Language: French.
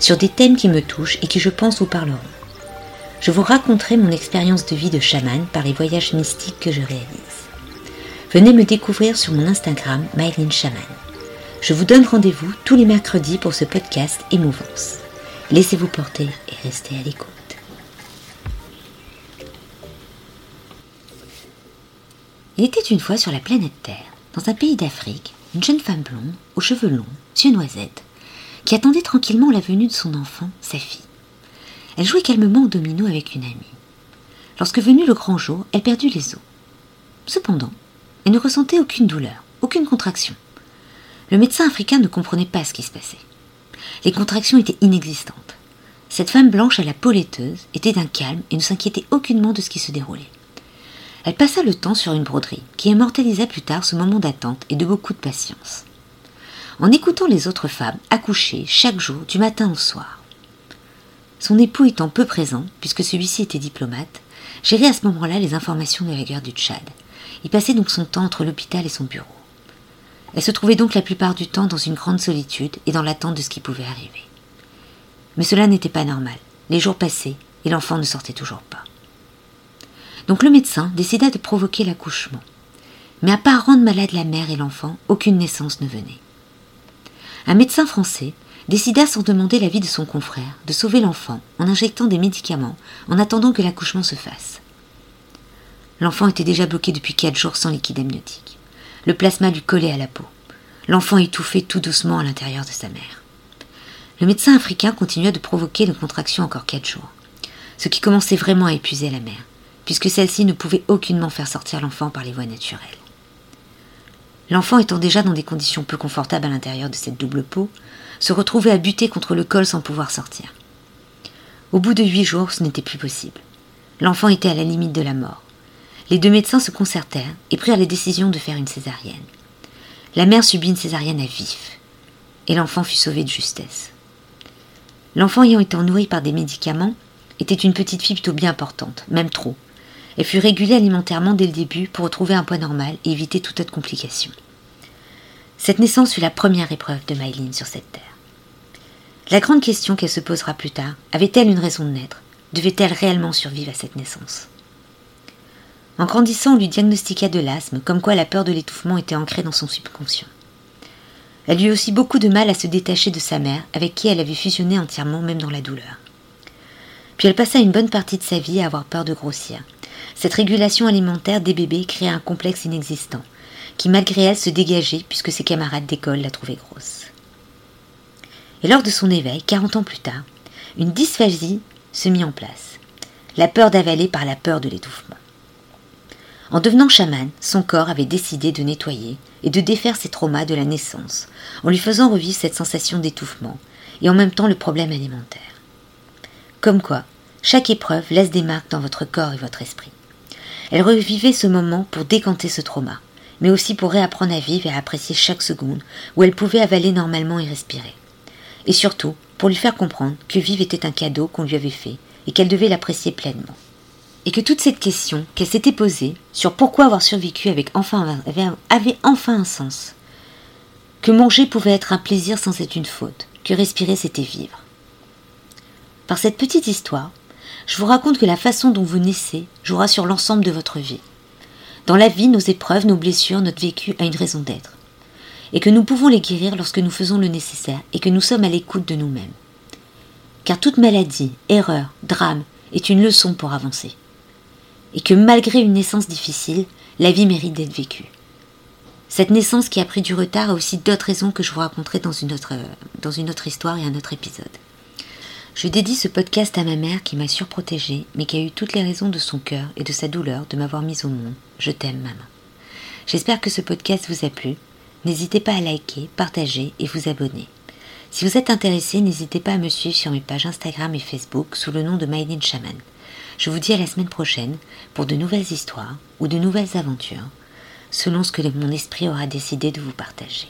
sur des thèmes qui me touchent et qui je pense vous parleront. Je vous raconterai mon expérience de vie de chaman par les voyages mystiques que je réalise. Venez me découvrir sur mon Instagram Mylene Chaman. Je vous donne rendez-vous tous les mercredis pour ce podcast Émouvance. Laissez-vous porter et restez à l'écoute. Il était une fois sur la planète Terre, dans un pays d'Afrique, une jeune femme blonde, aux cheveux longs, yeux noisettes, qui attendait tranquillement la venue de son enfant, sa fille. Elle jouait calmement au domino avec une amie. Lorsque venu le grand jour, elle perdit les os. Cependant, elle ne ressentait aucune douleur, aucune contraction. Le médecin africain ne comprenait pas ce qui se passait. Les contractions étaient inexistantes. Cette femme blanche à la peau laiteuse était d'un calme et ne s'inquiétait aucunement de ce qui se déroulait. Elle passa le temps sur une broderie qui immortalisa plus tard ce moment d'attente et de beaucoup de patience en écoutant les autres femmes accoucher chaque jour du matin au soir. Son époux étant peu présent, puisque celui-ci était diplomate, gérait à ce moment-là les informations de la guerre du Tchad. Il passait donc son temps entre l'hôpital et son bureau. Elle se trouvait donc la plupart du temps dans une grande solitude et dans l'attente de ce qui pouvait arriver. Mais cela n'était pas normal. Les jours passaient et l'enfant ne sortait toujours pas. Donc le médecin décida de provoquer l'accouchement. Mais à part rendre malade la mère et l'enfant, aucune naissance ne venait un médecin français décida sans demander l'avis de son confrère de sauver l'enfant en injectant des médicaments en attendant que l'accouchement se fasse. L'enfant était déjà bloqué depuis quatre jours sans liquide amniotique. Le plasma lui collait à la peau. L'enfant étouffait tout doucement à l'intérieur de sa mère. Le médecin africain continua de provoquer une contraction encore quatre jours, ce qui commençait vraiment à épuiser la mère, puisque celle-ci ne pouvait aucunement faire sortir l'enfant par les voies naturelles. L'enfant étant déjà dans des conditions peu confortables à l'intérieur de cette double peau, se retrouvait à buter contre le col sans pouvoir sortir. Au bout de huit jours, ce n'était plus possible. L'enfant était à la limite de la mort. Les deux médecins se concertèrent et prirent la décision de faire une césarienne. La mère subit une césarienne à vif, et l'enfant fut sauvé de justesse. L'enfant ayant été nourri par des médicaments était une petite fille plutôt bien importante, même trop, elle fut régulée alimentairement dès le début pour retrouver un poids normal et éviter toute autre complication. Cette naissance fut la première épreuve de Myline sur cette terre. La grande question qu'elle se posera plus tard, avait-elle une raison de naître? Devait-elle réellement survivre à cette naissance? En grandissant, on lui diagnostiqua de l'asthme, comme quoi la peur de l'étouffement était ancrée dans son subconscient. Elle eut aussi beaucoup de mal à se détacher de sa mère, avec qui elle avait fusionné entièrement, même dans la douleur. Puis elle passa une bonne partie de sa vie à avoir peur de grossir, cette régulation alimentaire des bébés créa un complexe inexistant, qui malgré elle se dégageait puisque ses camarades d'école la trouvaient grosse. Et lors de son éveil, 40 ans plus tard, une dysphasie se mit en place. La peur d'avaler par la peur de l'étouffement. En devenant chaman, son corps avait décidé de nettoyer et de défaire ses traumas de la naissance, en lui faisant revivre cette sensation d'étouffement et en même temps le problème alimentaire. Comme quoi, chaque épreuve laisse des marques dans votre corps et votre esprit. Elle revivait ce moment pour décanter ce trauma, mais aussi pour réapprendre à vivre et à apprécier chaque seconde où elle pouvait avaler normalement et respirer. Et surtout, pour lui faire comprendre que vivre était un cadeau qu'on lui avait fait et qu'elle devait l'apprécier pleinement. Et que toute cette question qu'elle s'était posée sur pourquoi avoir survécu avec avait enfin un sens. Que manger pouvait être un plaisir sans être une faute, que respirer c'était vivre. Par cette petite histoire, je vous raconte que la façon dont vous naissez jouera sur l'ensemble de votre vie. Dans la vie, nos épreuves, nos blessures, notre vécu a une raison d'être. Et que nous pouvons les guérir lorsque nous faisons le nécessaire et que nous sommes à l'écoute de nous-mêmes. Car toute maladie, erreur, drame est une leçon pour avancer. Et que malgré une naissance difficile, la vie mérite d'être vécue. Cette naissance qui a pris du retard a aussi d'autres raisons que je vous raconterai dans une autre, dans une autre histoire et un autre épisode. Je dédie ce podcast à ma mère qui m'a surprotégée, mais qui a eu toutes les raisons de son cœur et de sa douleur de m'avoir mise au monde. Je t'aime, maman. J'espère que ce podcast vous a plu. N'hésitez pas à liker, partager et vous abonner. Si vous êtes intéressé, n'hésitez pas à me suivre sur mes pages Instagram et Facebook sous le nom de Maïdine Shaman. Je vous dis à la semaine prochaine pour de nouvelles histoires ou de nouvelles aventures, selon ce que mon esprit aura décidé de vous partager.